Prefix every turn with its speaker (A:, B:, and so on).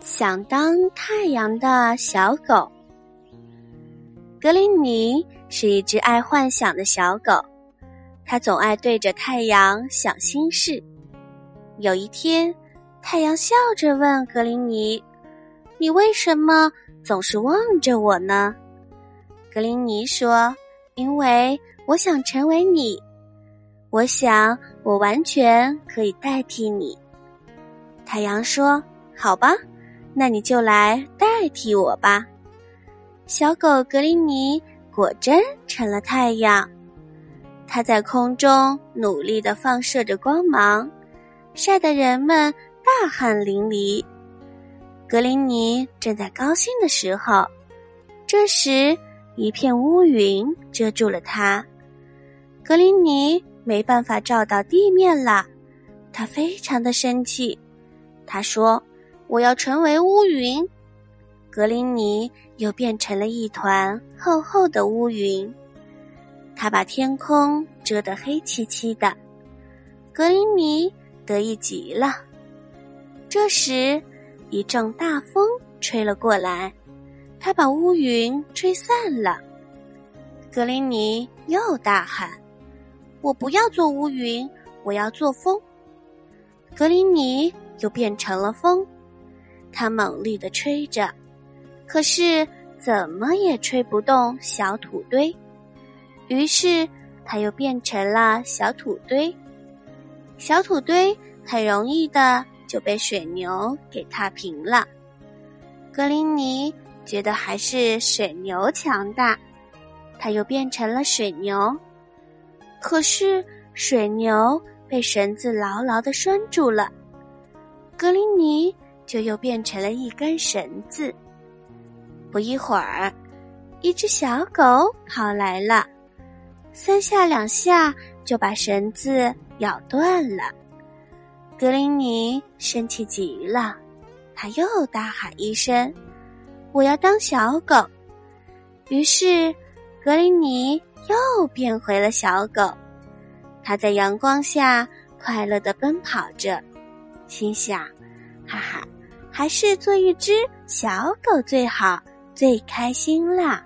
A: 想当太阳的小狗。格林尼是一只爱幻想的小狗，它总爱对着太阳想心事。有一天，太阳笑着问格林尼：“你为什么总是望着我呢？”格林尼说：“因为我想成为你，我想我完全可以代替你。”太阳说：“好吧。”那你就来代替我吧，小狗格林尼果真成了太阳，它在空中努力的放射着光芒，晒得人们大汗淋漓。格林尼正在高兴的时候，这时一片乌云遮住了它，格林尼没办法照到地面了，他非常的生气，他说。我要成为乌云，格林尼又变成了一团厚厚的乌云，他把天空遮得黑漆漆的。格林尼得意极了。这时，一阵大风吹了过来，他把乌云吹散了。格林尼又大喊：“我不要做乌云，我要做风。”格林尼又变成了风。它猛力的吹着，可是怎么也吹不动小土堆。于是，它又变成了小土堆。小土堆很容易的就被水牛给踏平了。格林尼觉得还是水牛强大，他又变成了水牛。可是，水牛被绳子牢牢的拴住了。格林尼。就又变成了一根绳子。不一会儿，一只小狗跑来了，三下两下就把绳子咬断了。格林尼生气极了，他又大喊一声：“我要当小狗！”于是，格林尼又变回了小狗。他在阳光下快乐的奔跑着，心想：“哈哈。”还是做一只小狗最好，最开心啦。